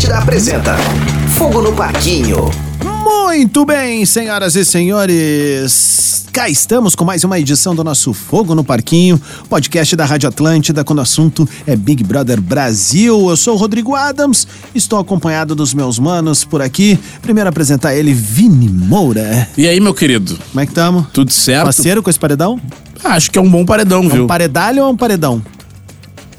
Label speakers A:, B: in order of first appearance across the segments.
A: Atlântida apresenta Fogo no Parquinho.
B: Muito bem, senhoras e senhores. Cá estamos com mais uma edição do nosso Fogo no Parquinho, podcast da Rádio Atlântida, quando o assunto é Big Brother Brasil. Eu sou o Rodrigo Adams, estou acompanhado dos meus manos por aqui. Primeiro apresentar ele, Vini Moura.
C: E aí, meu querido?
B: Como é que tamo?
C: Tudo certo?
B: Parceiro com esse paredão?
C: Ah, acho que é um bom paredão,
B: É
C: viu?
B: um paredalho ou é um paredão?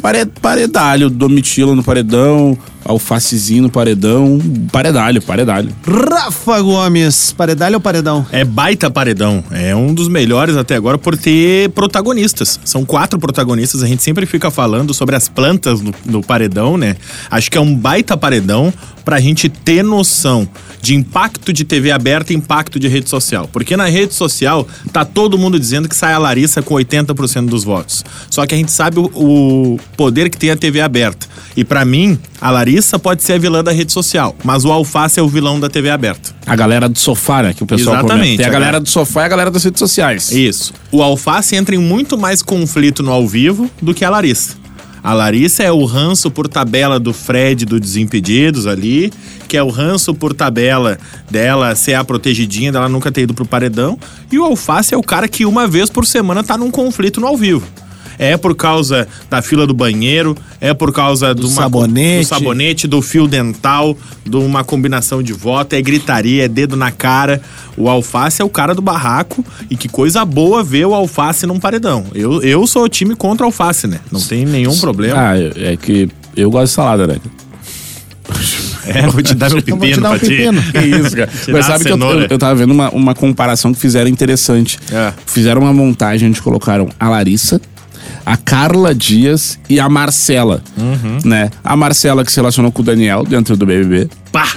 C: Pare- Paredalho, domitila no paredão, alfacezinho no paredão, paredalho, paredalho.
B: Rafa Gomes, paredalho ou paredão?
D: É baita paredão. É um dos melhores até agora por ter protagonistas. São quatro protagonistas. A gente sempre fica falando sobre as plantas no, no paredão, né? Acho que é um baita paredão pra gente ter noção de impacto de TV aberta e impacto de rede social. Porque na rede social tá todo mundo dizendo que sai a Larissa com 80% dos votos. Só que a gente sabe o, o poder que tem a TV aberta. E pra mim, a Larissa pode ser a vilã da rede social, mas o Alface é o vilão da TV aberta.
C: A galera do sofá, né? Que o pessoal
D: Exatamente,
C: comenta. Tem a
D: a
C: galera
D: galera-
C: do sofá e a galera das redes sociais.
D: Isso. O Alface entra em muito mais conflito no ao vivo do que a Larissa. A Larissa é o ranço por tabela do Fred do Desimpedidos ali, que é o ranço por tabela dela ser a protegidinha, dela nunca ter ido pro paredão. E o Alface é o cara que uma vez por semana tá num conflito no ao vivo. É por causa da fila do banheiro, é por causa do,
B: sabonete.
D: do sabonete, do fio dental, de uma combinação de voto, é gritaria, é dedo na cara. O Alface é o cara do barraco e que coisa boa ver o Alface num paredão. Eu, eu sou o time contra o Alface, né? Não tem nenhum problema.
C: Ah, é que eu gosto de salada, né?
D: É, vou te dar meu
B: Então vou te
D: pepino
B: dar um pepino.
C: Que isso, cara. Mas sabe que eu, eu, eu tava vendo uma, uma comparação que fizeram interessante.
D: É.
C: Fizeram uma montagem onde colocaram a Larissa, a Carla Dias e a Marcela.
D: Uhum.
C: Né? A Marcela que se relacionou com o Daniel dentro do BBB.
D: Pá!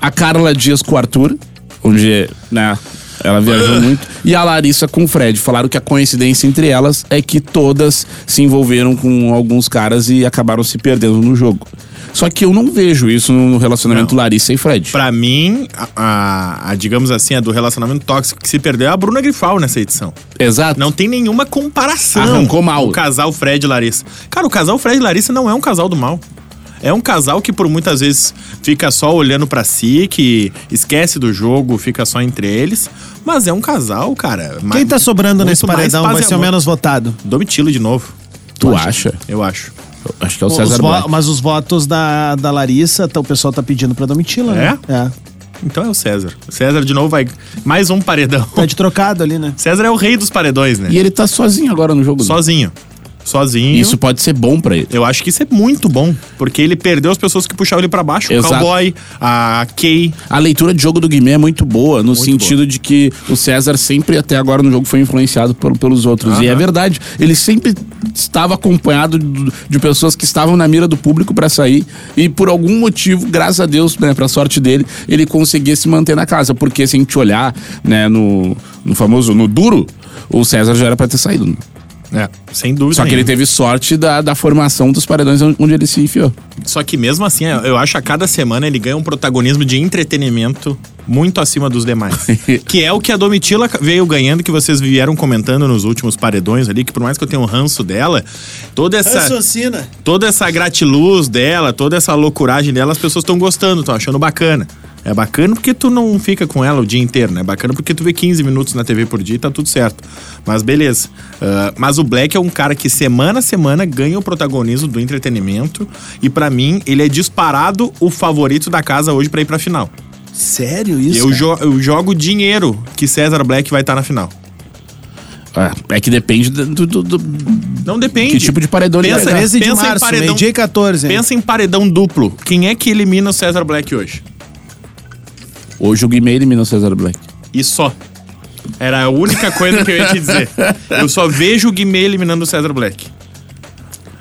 C: A Carla Dias com o Arthur, onde, né, ela viajou muito. E a Larissa com o Fred. Falaram que a coincidência entre elas é que todas se envolveram com alguns caras e acabaram se perdendo no jogo. Só que eu não vejo isso no relacionamento
D: Não.
C: Larissa e Fred.
D: Pra mim, a, a- a, digamos assim, a do relacionamento tóxico que se perdeu é a Bruna Grifal nessa edição.
C: Exato.
D: Não tem nenhuma comparação.
C: Arrancou mal.
D: O casal Fred e Larissa. Cara, o casal Fred e Larissa não é um casal do mal. É um casal que por muitas vezes fica só olhando pra si, que esquece do jogo, fica só entre eles. Mas é um casal, cara.
B: Quem tá sobrando nesse paredão vai ser o menos votado?
D: Domitilo de novo.
C: Tu acha?
D: Eu acho.
C: Eu Acho que é o
B: Os
C: César Black.
B: mas os votos da, da Larissa, tá- o pessoal tá pedindo pra Domitila, né? É?
D: Então é o César. O César de novo vai. Mais um paredão.
B: Tá de trocado ali, né?
D: César é o rei dos paredões, né?
C: E ele tá sozinho agora no jogo. né?
D: Sozinho. Sozinho.
C: Isso pode ser bom pra ele.
D: Eu acho que isso é muito bom, porque ele perdeu as pessoas que puxavam ele pra baixo.
C: Exato.
D: O Cowboy, a Kay.
C: A leitura de jogo do Guimê é muito boa, no sentido de que o César sempre até agora no jogo foi influenciado por- pelos outros. E é
D: Aham.
C: verdade. Ele sempre estava acompanhado do- de pessoas que estavam na mira do público pra sair. E por algum motivo, graças a Deus, né, pra sorte dele, ele conseguia se manter na casa. Porque se a gente olhar, né, no, no famoso, no duro, o César já era pra ter saído.
D: É, sem dúvida.
C: Só que ele teve sorte da, da formação dos paredões onde ele se enfiou.
D: Só que mesmo assim, eu acho que a cada semana ele ganha um protagonismo de entretenimento muito acima dos demais. que é o que a Domitila veio ganhando, que vocês vieram comentando nos últimos paredões ali, que por mais que eu tenha um ranço dela, toda essa.
B: Raciocina.
D: toda essa gratiluz dela, toda essa loucuragem dela, as pessoas estão gostando, estão achando bacana. É bacana porque tu não fica com ela o dia inteiro, né? É bacana porque tu vê 15 minutos na TV por dia e tá tudo certo. Mas beleza. Ah, mas o Black é um cara que semana a semana ganha o protagonismo do entretenimento. E pra mim, ele é disparado o favorito da casa hoje pra ir pra final.
B: Sério isso?
D: eu, jo- eu jogo dinheiro que César Black vai estar na final.
C: É, é que depende do- do- do,
D: Não depende.
C: Que tipo de paredão ele
D: Pensa-
C: vai dar?
B: 13 de
D: pensa em
B: março,
D: paredão-
B: meio-dia e 14. hein?
D: Pensa em paredão duplo. Quem é que elimina o César Black hoje?
C: Hoje o Guimê eliminou o César Black.
D: E só. Era a única coisa que eu ia te dizer. Eu só vejo o Guimê eliminando o César Black.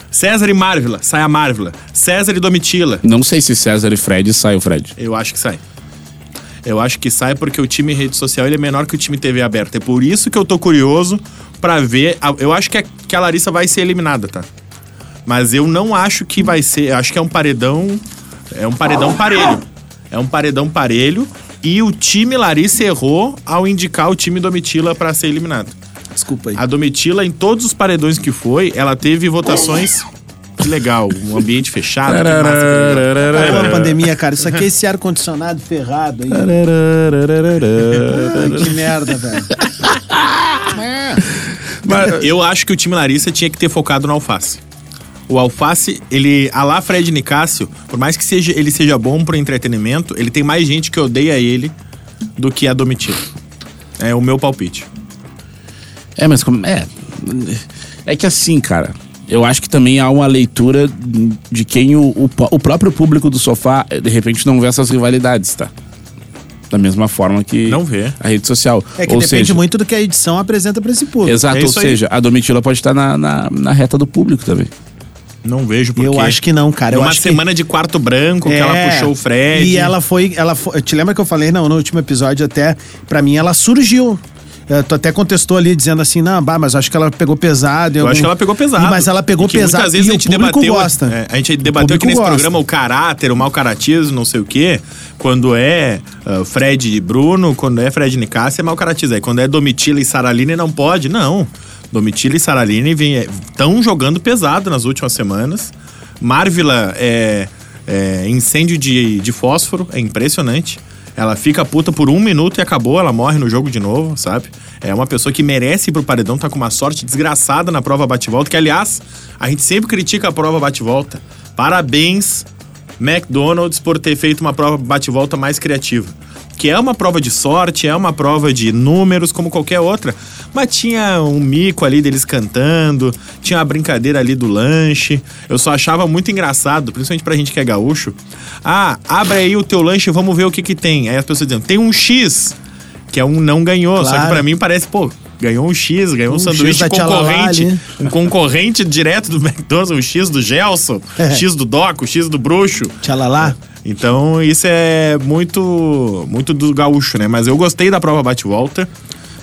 D: César e Marvila, sai a Marvila. César e Domitila,
C: Não sei se César e Fred sai o Fred.
D: eu acho que sai. Eu acho que sai porque o time rede social ele é menor que o time TV aberta. É por isso que eu tô curioso pra ver. a- Eu acho que a, que a Larissa vai ser eliminada, tá? Mas eu não acho que vai ser. Eu acho que é um paredão. É um paredão parelho. É um paredão parelho. E o time Larissa errou ao indicar o time Domitila pra ser eliminado.
B: Desculpa aí.
D: A Domitila, em todos os paredões que foi, ela teve votações. que legal. Um ambiente fechado. que massa, que legal.
B: Acabou a pandemia, cara. Isso aqui é esse ar-condicionado ferrado aí. Ai, que merda, velho.
C: Mas-
D: Eu acho que o time Larissa tinha que ter focado no Alface. O Alface, ele, a lá Fred Nicásio, por mais que seja, ele seja bom pro entretenimento, ele tem mais gente que odeia ele do que a Domitila. É o meu palpite.
C: É, mas como. É. É que assim, cara. Eu acho que também há uma leitura de quem o, o, o próprio público do sofá, de repente, não vê essas rivalidades, tá? Da mesma forma que
D: Não vê.
C: a rede social.
B: É que
C: Ou
B: depende
C: seja,
B: muito do que a edição apresenta pra esse público.
C: Exato,
D: É
C: ou
D: isso aí.
C: seja, a Domitila pode estar na, na, na reta do público também.
D: Não vejo porque.
B: Eu acho que não, cara. Eu
D: Numa
B: acho que-
D: semana de quarto branco que ela
B: É,
D: puxou o Fred.
B: E ela foi, ela foi. Te lembra que eu falei, não, no último episódio até, pra mim, ela surgiu. É, Tu até contestou ali dizendo assim, não, bah, mas acho que ela pegou pesado.
D: Eu
B: algum-
D: acho que ela pegou pesado.
B: E- Mas ela pegou
D: E
B: pesado.
D: Muitas vezes
B: e
D: a gente
B: o público
D: debateu.
B: gosta.
D: é, a gente debateu aqui nesse
B: gosta.
D: programa o caráter, o mau caratismo, não sei o quê. Quando é ah, Fred e Bruno, quando é Fred e Nicásio, é mau caratismo. Aí quando é Domitila e Saraline, não pode. Não. Domitila e Saraline estão jogando pesado nas últimas semanas. Marvila é, é incêndio de, de fósforo, é impressionante. Ela fica puta por um minuto e acabou, ela morre no jogo de novo, sabe? É uma pessoa que merece ir pro paredão, tá com uma sorte desgraçada na prova bate-volta, que aliás, a gente sempre critica a prova bate-volta. Parabéns, McDonald's, por ter feito uma prova bate-volta mais criativa. Que é uma prova de sorte, é uma prova de números, como qualquer outra. Mas tinha um mico ali deles cantando, tinha a brincadeira ali do lanche. Eu só achava muito engraçado, principalmente pra gente que é gaúcho. Ah, abre aí o teu lanche, vamos ver o que que tem. Aí as pessoas dizendo, tem um X, que é um não ganhou. Só que
B: Claro.
D: pra mim parece, pô, ganhou um X, ganhou um,
B: Um
D: sanduíche concorrente. Um concorrente direto do McDonald's, um X do Gelson,
B: É.
D: X do Doc, o X do Bruxo.
B: Tchalalá.
D: Então, isso é muito muito do gaúcho, né? Mas eu gostei da prova bate-volta,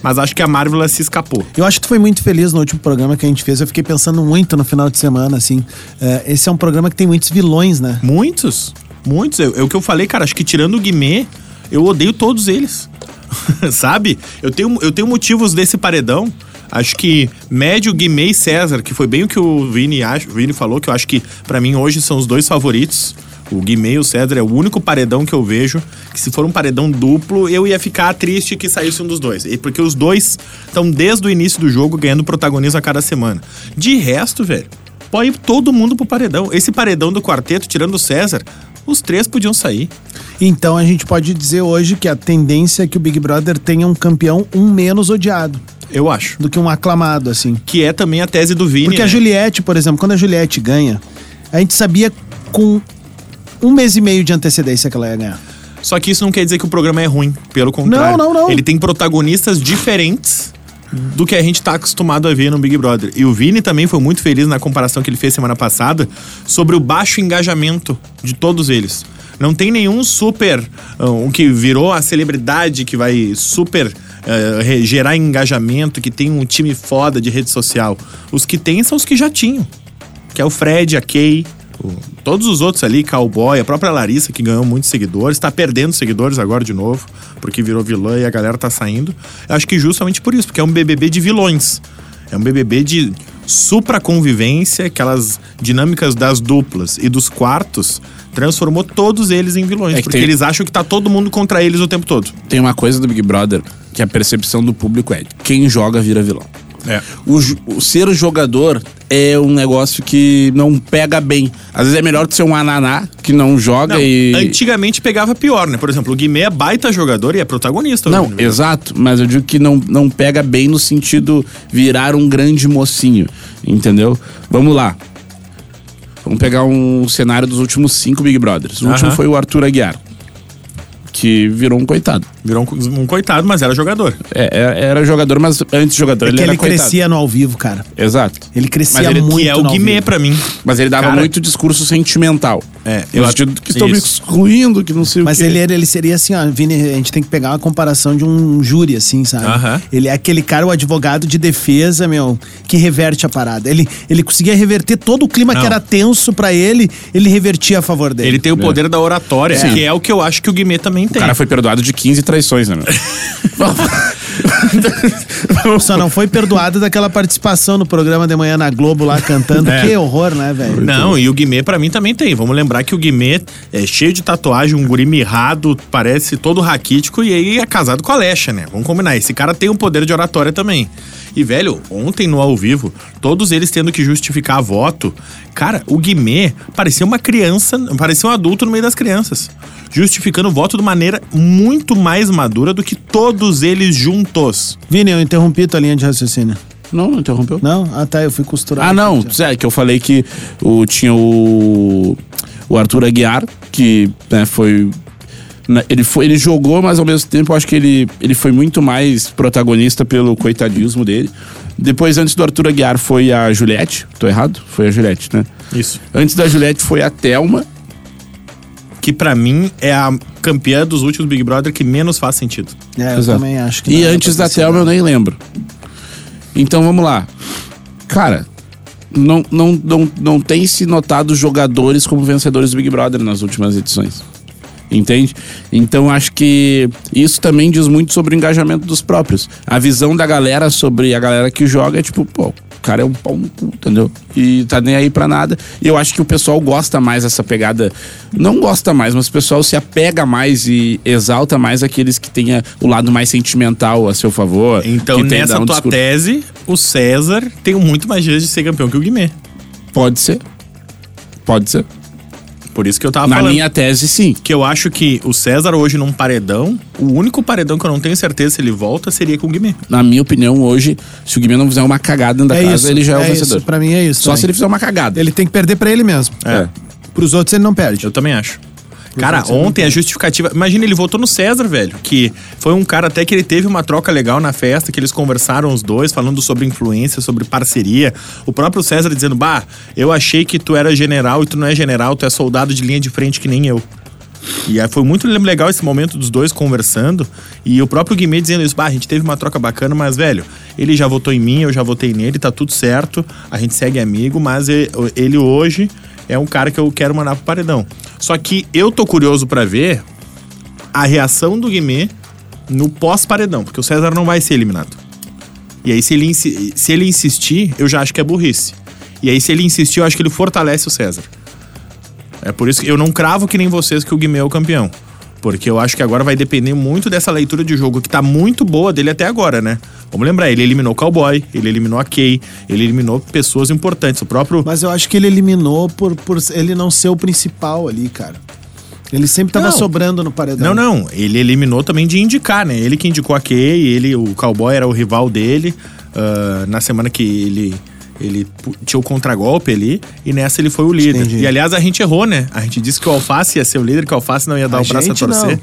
D: mas acho que a Marvel se escapou.
B: Eu acho que tu foi muito feliz no último programa que a gente fez. Eu fiquei pensando muito no final de semana, assim. É, esse é um programa que tem muitos vilões, né?
D: Muitos, muitos. É, o que eu falei, cara. Acho que tirando o Guimê, eu odeio todos eles. Sabe? Eu tenho, eu tenho motivos desse paredão. Acho que Médio, Guimê e César, que foi bem o que o Vini, acha, o Vini falou, que eu acho que pra mim hoje são os dois favoritos. O Guimê e o César é o único paredão que eu vejo que se for um paredão duplo, eu ia ficar triste que saísse um dos dois. E Porque os dois estão desde o início do jogo ganhando protagonismo a cada semana. De resto, velho, pode ir todo mundo pro paredão. Esse paredão do quarteto, tirando o César, os três podiam sair.
B: Então a gente pode dizer hoje que a tendência é que o Big Brother tenha um campeão um menos odiado
D: Eu acho.
B: do que um aclamado, assim.
D: Que é também a tese do Vini.
B: Porque a
D: né?
B: Juliette, por exemplo, quando a Juliette ganha, a gente sabia com um mês e meio de antecedência que ela ia ganhar.
D: Só que isso não quer dizer que o programa é ruim. Pelo contrário.
B: Não, não, não.
D: Ele tem protagonistas diferentes do que a gente tá acostumado a ver no Big Brother. E o Vini também foi muito feliz na comparação que ele fez semana passada sobre o baixo engajamento de todos eles. Não tem nenhum super. ah, um que virou a celebridade que vai super re- gerar engajamento, que tem um time foda de rede social. Os que tem são os que já tinham. Que é o Fred, a Kay, o- todos os outros ali, Cowboy, a própria Larissa, que ganhou muitos seguidores, tá perdendo seguidores agora de novo, porque virou vilã e a galera tá saindo. Eu acho que justamente por isso, porque é um BBB de vilões. É um BBB de supra convivência, aquelas dinâmicas das duplas e dos quartos, transformou todos eles em vilões,
C: É que
D: porque
C: tem-
D: eles acham que tá todo mundo contra eles o tempo todo.
C: Tem uma coisa do Big Brother que a percepção do público é: quem joga vira vilão.
D: É.
C: O, o ser jogador é um negócio que não pega bem. Às vezes é melhor tu ser um ananá que não joga
D: Não,
C: e.
D: Antigamente pegava pior, né? Por exemplo, o Guimê é baita jogador e é protagonista.
C: Não, exato, mas eu digo que não, não pega bem no sentido virar um grande mocinho, entendeu? Vamos lá. Vamos pegar um cenário dos últimos cinco Big Brothers. O último
D: Aham.
C: foi o Arthur Aguiar, que virou um coitado.
D: Virou um, um coitado, mas era jogador.
C: É, é- era jogador, mas antes jogador
B: É
C: ele
B: que
C: era
B: ele
C: coitado.
B: crescia no ao vivo, cara.
C: Exato.
B: Ele crescia
C: Mas ele- que
B: muito
D: que é o Guimê pra mim.
C: Mas ele dava
D: Cara-
C: muito discurso sentimental.
D: É,
C: eu acho que estão me excluindo, que não sei
B: Mas
C: o quê.
B: ele, era- ele seria assim, ó, Vini, a gente tem que pegar uma comparação de um júri, assim, sabe?
D: Aham.
B: Ele é aquele cara, o advogado de defesa, meu, que reverte a parada. Ele, ele conseguia reverter todo o clima
D: Não.
B: que era tenso pra ele, ele revertia a favor dele.
D: Ele tem o poder da oratória,
C: Sim.
D: que é o que eu acho que o Guimê também
C: O
D: tem.
C: cara foi perdoado de 15 traições, né, meu?
B: Só não foi perdoado daquela participação no programa de manhã na Globo lá cantando.
D: É.
B: Que horror, né, velho?
D: Não, e o Guimê pra mim também tem. Vamos lembrar que o Guimê é cheio de tatuagem, um guri mirrado, parece todo raquítico e aí é casado com a Alexa, né? Vamos combinar. Esse cara tem um poder de oratória também. E, velho, ontem no ao vivo, todos eles tendo que justificar voto. Cara, o Guimê parecia uma criança, parecia um adulto no meio das crianças. Justificando o voto de maneira muito mais madura do que todos eles juntos.
B: Vini, eu interrompi tua linha de raciocínio.
C: Não, não interrompeu.
B: Não? Ah, tá, eu fui costurar.
C: Ah, não. É, que eu falei que o, tinha o, o Arthur Aguiar, que né, foi. na- Ele, foi, ele jogou, mas ao mesmo tempo eu acho que ele, ele foi muito mais protagonista pelo coitadismo dele. Depois, antes do Arthur Aguiar, foi a Juliette. Tô errado? Foi a Juliette, né?
D: Isso.
C: Antes da Juliette foi a Thelma.
D: Que pra mim é a campeã dos últimos Big Brother que menos faz sentido.
B: É, eu
C: Exato.
B: também acho que
C: E
B: era
C: antes da. Thelma eu nem lembro. Então vamos lá. Cara, não, não, não, não tem se notado jogadores como vencedores do Big Brother nas últimas edições. Entende? Então acho que isso também diz muito sobre o engajamento dos próprios. A visão da galera sobre a galera que joga é tipo, pô, cara é um pau no cu, entendeu? E tá nem aí pra nada. E eu acho que o pessoal gosta mais dessa pegada. Não gosta mais, mas o pessoal se apega mais e exalta mais aqueles que tenha o lado mais sentimental a seu favor.
D: Então, nessa
C: um
D: tua
C: discurso.
D: tese, o César tem muito mais chance de ser campeão que o Guimê.
C: Pode ser. Pode ser.
D: Por isso que eu tava
C: Na
D: falando.
C: minha tese, sim.
D: Que eu acho que o César hoje num paredão, o único paredão que eu não tenho certeza se ele volta seria com o Guimê.
C: Na minha opinião, hoje, se o Guimê não fizer uma cagada dentro da
B: É
C: casa,
B: isso,
C: ele já é, o
B: é
C: vencedor.
B: isso, pra mim é isso
C: Só
B: também.
C: se ele fizer uma cagada.
B: Ele tem que perder pra ele mesmo.
C: É.
B: Pros outros ele não perde.
D: Eu também acho. Cara,
B: não
D: ontem a justificativa. Imagina, ele votou no César, velho. Que foi um cara até que ele teve uma troca legal na festa, que eles conversaram os dois, falando sobre influência, sobre parceria. O próprio César dizendo: Bah, eu achei que tu era general e tu não é general, tu é soldado de linha de frente que nem eu. E aí foi muito legal esse momento dos dois conversando. E o próprio Guimê dizendo isso: Bah, a gente teve uma troca bacana, mas, velho, ele já votou em mim, eu já votei nele, tá tudo certo, a gente segue amigo, mas ele hoje é um cara que eu quero mandar pro paredão. Só que eu tô curioso pra ver a reação do Guimê no pós-paredão, porque o César não vai ser eliminado. E aí, se ele, se ele insistir, eu já acho que é burrice. E aí, se ele insistir, eu acho que ele fortalece o César. É por isso que eu não cravo que nem vocês que o Guimê é o campeão. Porque eu acho que agora vai depender muito dessa leitura de jogo que tá muito boa dele até agora, né? Vamos lembrar, ele eliminou o Cowboy, ele eliminou a Kay, ele eliminou pessoas importantes. O próprio.
B: Mas eu acho que ele eliminou por, por ele não ser o principal ali, cara. Ele sempre tava
D: Não.
B: sobrando no paredão.
D: Não, não. Ele eliminou também de indicar, né? Ele que indicou a Kay, ele, o Cowboy era o rival dele. ah, na semana que ele. Ele tinha o contragolpe ali e nessa ele foi o líder.
B: Entendi.
D: E aliás, a gente errou, né? A gente disse que o Alface ia ser o líder, que o Alface não ia dar
B: A
D: o braço a torcer.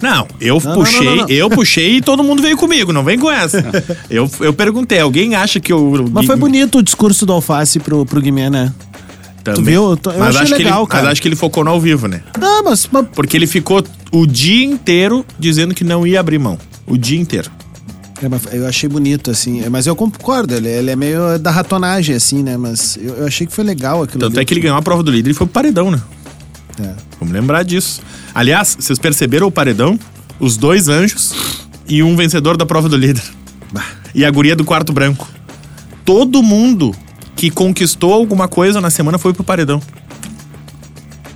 D: Não, eu
B: não,
D: puxei,
B: não, não.
D: eu puxei e todo mundo veio comigo, não vem com essa. eu, eu perguntei, alguém acha que o.
B: Mas foi bonito o discurso do Alface pro, pro Guimê, né?
D: Também.
B: viu? Eu tô- eu
D: mas
B: achei
D: acho que
B: legal,
D: ele,
B: cara.
D: Mas acho que ele focou no ao vivo, né?
B: Não, mas, mas
D: Porque ele ficou o dia inteiro dizendo que não ia abrir mão. O dia inteiro.
B: É, mas eu achei bonito, assim. É, Mas eu concordo, ele, ele é meio da ratonagem, assim, né? Mas eu, eu achei que foi legal aquilo.
D: Tanto
B: ali.
D: é que ele ganhou a prova do líder e foi pro paredão, né?
B: É.
D: Vamos lembrar disso. Aliás, vocês perceberam o paredão? Os dois anjos e um vencedor da prova do líder. E a guria do quarto branco. Todo mundo que conquistou alguma coisa na semana foi pro paredão.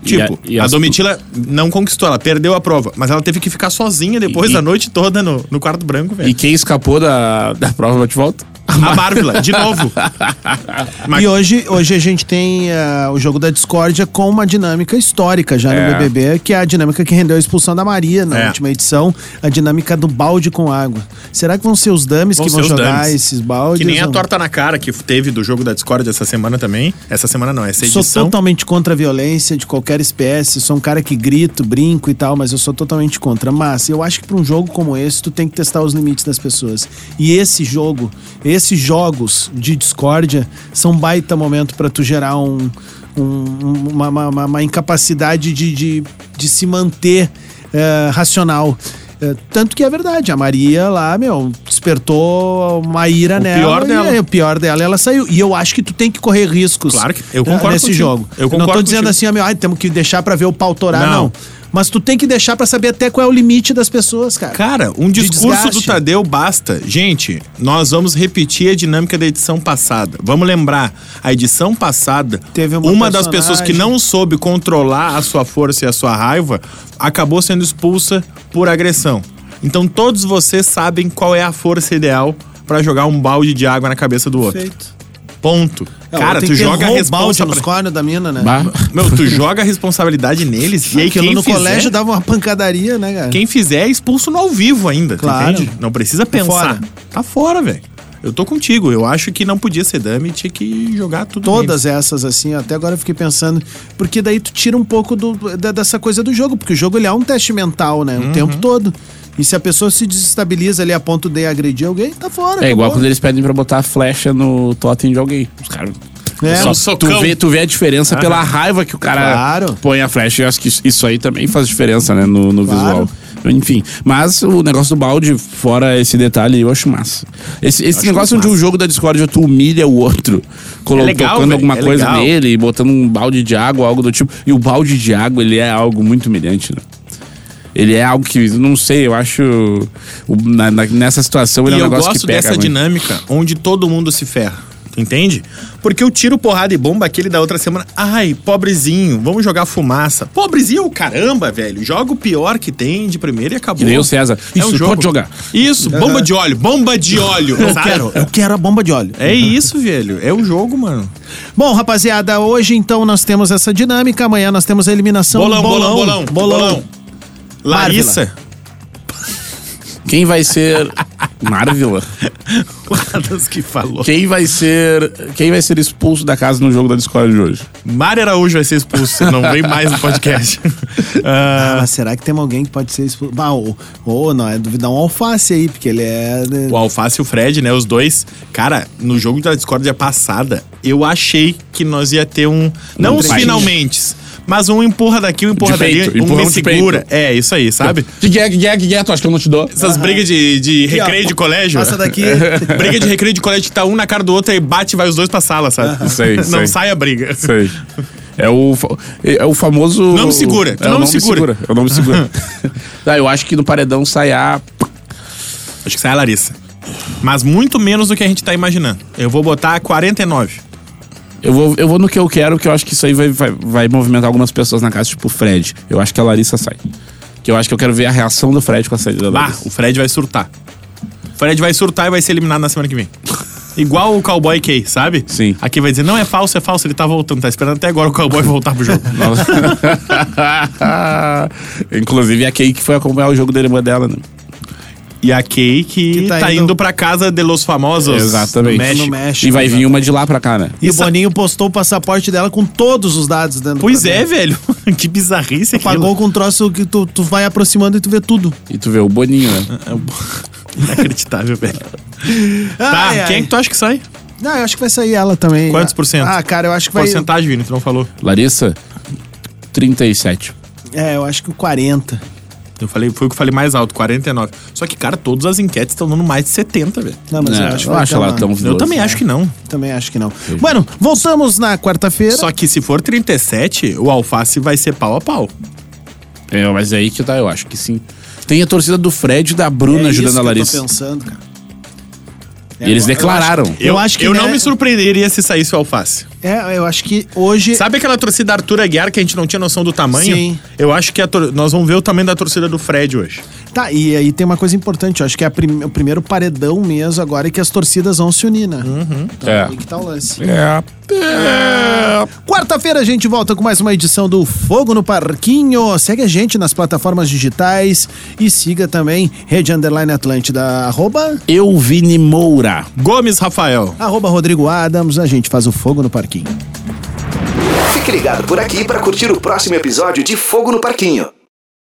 C: E
D: Tipo,
C: a- e
D: a, Domitila não conquistou, ela perdeu a prova, mas ela teve que ficar sozinha depois
C: E-
D: da noite toda no, no quarto branco, velho.
C: E quem escapou da, da prova bate volta?
D: A Marvila, de novo. Mas-
B: E hoje, hoje a gente tem ah, o jogo da discórdia com uma dinâmica histórica já
C: É.
B: no BBB, que é a dinâmica que rendeu a expulsão da Maria na
D: É.
B: última edição, a dinâmica do balde com água. Será que vão ser os dames que
D: ser
B: vão jogar
D: dummies.
B: esses baldes?
D: Que nem a torta na cara que teve do jogo da Discord essa semana também. Essa semana não, essa
B: Sou
D: edição.
B: totalmente contra a violência de qualquer espécie. Sou um cara que grito, brinco e tal, mas eu sou totalmente contra. Mas eu acho que pra um jogo como esse, tu tem que testar os limites das pessoas. E esse jogo, esses jogos de discórdia, são baita momento pra tu gerar um, um- uma, uma- uma- incapacidade de, de, de se manter eh, racional. Eh, tanto que é verdade, a Maria lá, meu, despertou uma ira
D: O
B: nela.
D: pior
B: e
D: dela.
B: aí, o pior dela, ela saiu. E eu acho que tu tem que correr riscos.
D: Claro que- eu
B: eh,
D: concordo
B: nesse
D: contigo.
B: jogo.
D: Eu
B: não tô
D: concordo
B: dizendo
D: contigo.
B: assim, ah, meu, ai, temos que deixar pra ver o pau torar, não.
D: Não.
B: Mas tu tem que deixar pra saber até qual é o limite das pessoas, cara.
D: Cara, um
B: De
D: discurso do. Tadeu basta. Gente, nós vamos repetir a dinâmica da edição passada. Vamos lembrar, a edição passada,
B: Teve
D: uma,
B: uma
D: das pessoas que não soube controlar a sua força e a sua raiva acabou sendo expulsa por agressão. Então todos vocês sabem qual é a força ideal pra jogar um balde de água na cabeça do outro.
B: Perfeito.
D: Ponto. Cara, tu joga a
B: roubalde
D: responsa
B: nos
D: pra...
B: cornos da mina, né?
C: Bah.
D: Meu, tu joga a responsabilidade neles e aí
B: Aquilo
D: quem
B: no
D: fizer,
B: colégio dava uma pancadaria, né, cara?
D: quem fizer é expulso no ao vivo ainda,
B: Claro.
D: entende? Não precisa pensar.
B: fora.
D: Tá fora, velho. Eu tô contigo. Eu acho que não podia ser dame, tinha que jogar tudo
B: Todas essas, assim, até agora eu fiquei pensando. Porque daí tu tira um pouco do, da- dessa coisa do jogo, porque o jogo ele é um teste mental, né? O
D: Uhum.
B: tempo todo. E se a pessoa se desestabiliza ali a ponto de agredir alguém, tá fora.
C: É igual
B: acabou.
C: quando eles pedem pra botar a flecha no totem de alguém. Os caras.
B: É,
C: Só
D: um socão.
C: tu, vê, tu vê a diferença pela raiva que o cara
B: Claro.
C: põe a flecha. Eu acho que isso- aí também faz diferença, né? No, no
B: Claro.
C: visual. Enfim. Mas o negócio do balde, fora esse detalhe, eu acho massa. Esse, esse
D: Acho
C: negócio onde
D: massa.
C: o jogo da Discord tu humilha o outro, colo-
D: legal,
C: tocando
D: velho,
C: alguma
D: é
C: coisa
D: legal.
C: nele, e botando um balde de água, algo do tipo. E o balde de água, ele é algo muito humilhante, né? Ele é algo que, não sei, eu acho. o- na- na- nessa situação, ele
D: E
C: é um
D: eu
C: negócio
D: gosto
C: que pega.
D: dessa
C: muito.
D: dinâmica onde todo mundo se ferra. Tu entende? Porque eu tiro porrada e bomba aquele da outra semana. Ai, pobrezinho, vamos jogar fumaça. Pobrezinho é o caramba, velho. Joga o pior que tem de primeiro e acabou.
C: Que nem o César.
D: É
C: Isso,
D: um jogo.
C: pode jogar.
D: Isso, bomba de óleo, bomba de óleo.
B: eu
D: sabe?
B: quero, eu quero a bomba de óleo.
D: É isso, velho. É o jogo, mano.
B: Bom, rapaziada, hoje então nós temos essa dinâmica, amanhã nós temos a eliminação.
D: Bolão, bolão, bolão, bolão. Larissa.
C: Quem vai ser. Marvila?
D: Guardas que falou.
C: Quem vai ser. Quem vai ser expulso da casa no jogo da Discord de hoje?
D: Mário Araújo vai ser expulso. Não vem mais no podcast.
B: Ah,
D: Ah,
B: mas será que tem alguém que pode ser expulso? Ah, ou, ou não, é duvidar um alface aí, porque ele é.
D: o Alface e o Fred, né? Os dois. Cara, no jogo da Discord passada, eu achei que nós ia ter um. Não
C: Um
D: os finalmente. Mas um empurra daqui, um empurra
C: De
D: dali, um
C: empurrão
D: me
C: de
D: segura.
C: peito.
D: É, isso aí, sabe?
C: Que guia, que guia, que guia, tu acha que eu não te dou?
D: Essas brigas de, de
B: Aqui, ó,
D: recreio de colégio.
B: Passa daqui.
D: briga de recreio de colégio que tá um na cara do outro e bate e vai os dois pra sala, sabe?
C: Sei,
D: Não
C: sei.
D: sai a briga.
C: Sei. É o, fa- é o famoso.
D: Não me segura, tu
C: É, o
D: não me segura.
C: Eu não me segura. tá, eu acho que no paredão sai a.
D: Acho que sai a Larissa. Mas muito menos do que a gente tá imaginando. Eu vou botar 49.
C: Eu vou, eu vou no que eu quero, que eu acho que isso aí vai, vai, vai movimentar algumas pessoas na casa, tipo o Fred. Eu acho que a Larissa sai. Que eu acho que eu quero ver a reação do Fred com a saída da Larissa.
D: o Fred vai surtar. O Fred vai surtar e vai ser eliminado na semana que vem. Igual o Cowboy K, sabe?
C: Sim.
D: Aqui vai dizer, não, é falso, é falso, ele tá voltando. Tá esperando até agora o Cowboy voltar pro jogo.
C: Inclusive a Kay que foi acompanhar o jogo da irmã dela, né?
D: E a Kay que,
B: Que tá
D: tá,
B: indo-
D: indo... pra casa de los famosos.
C: Exatamente.
D: No México.
B: No México,
C: E vai
B: exato.
C: vir uma de lá pra cá, né?
B: E o Boninho postou o passaporte dela com todos os dados dentro do
D: Pois é, velho. que bizarrice aquilo.
B: Pagou com um troço que tu, tu vai aproximando e tu vê tudo.
C: E tu vê o Boninho, né?
D: Inacreditável, velho. Tá,
B: Ai, ai.
D: quem é que tu acha que sai?
B: Não, eu acho que vai sair ela também.
D: Quantos por cento?
B: Ah, cara, eu acho que vai.
D: Porcentagem, Vini, tu não falou.
C: Larissa, 37.
B: É, eu acho que o 40.
D: Eu falei, foi o que eu falei mais alto, 49. Só que, cara, todas as enquetes estão dando mais de 70, velho.
B: Não, mas
C: É,
B: eu acho que
C: eu acho tão-
D: Eu
C: 12,
D: também acho que não.
B: Também acho que não. Bueno, voltamos na quarta-feira.
D: Só que se for 37, o Alface vai ser pau a pau.
C: É, mas é aí que tá, eu acho que sim. Tem a torcida do Fred e da Bruna
B: É
C: ajudando
B: isso
C: a Larissa.
B: Eu tô pensando, cara.
C: E eles
B: Eu acho-
C: declararam.
B: Eu acho que,
D: Eu não
B: né-
D: me surpreenderia se saísse o Alface.
B: É, eu acho que hoje.
D: Sabe aquela torcida Arthur Aguiar que a gente não tinha noção do tamanho?
B: Sim.
D: Eu acho que a tor- nós vamos ver o tamanho da torcida do Fred hoje.
B: Tá, e aí tem uma coisa importante. Eu acho que é a prim- o primeiro paredão mesmo agora é que as torcidas vão se unir, né? Então,
C: É.
B: Aí que tá o lance.
C: É. é.
B: Quarta-feira a gente volta com mais uma edição do Fogo no Parquinho. Segue a gente nas plataformas digitais e siga também Rede Underline Atlântida, arroba,
C: Eu, Vini Moura.
D: Gomes Rafael.
B: arroba Rodrigo Adams. A gente faz o Fogo no Parquinho.
A: Fique ligado por aqui para curtir o próximo episódio de Fogo no Parquinho.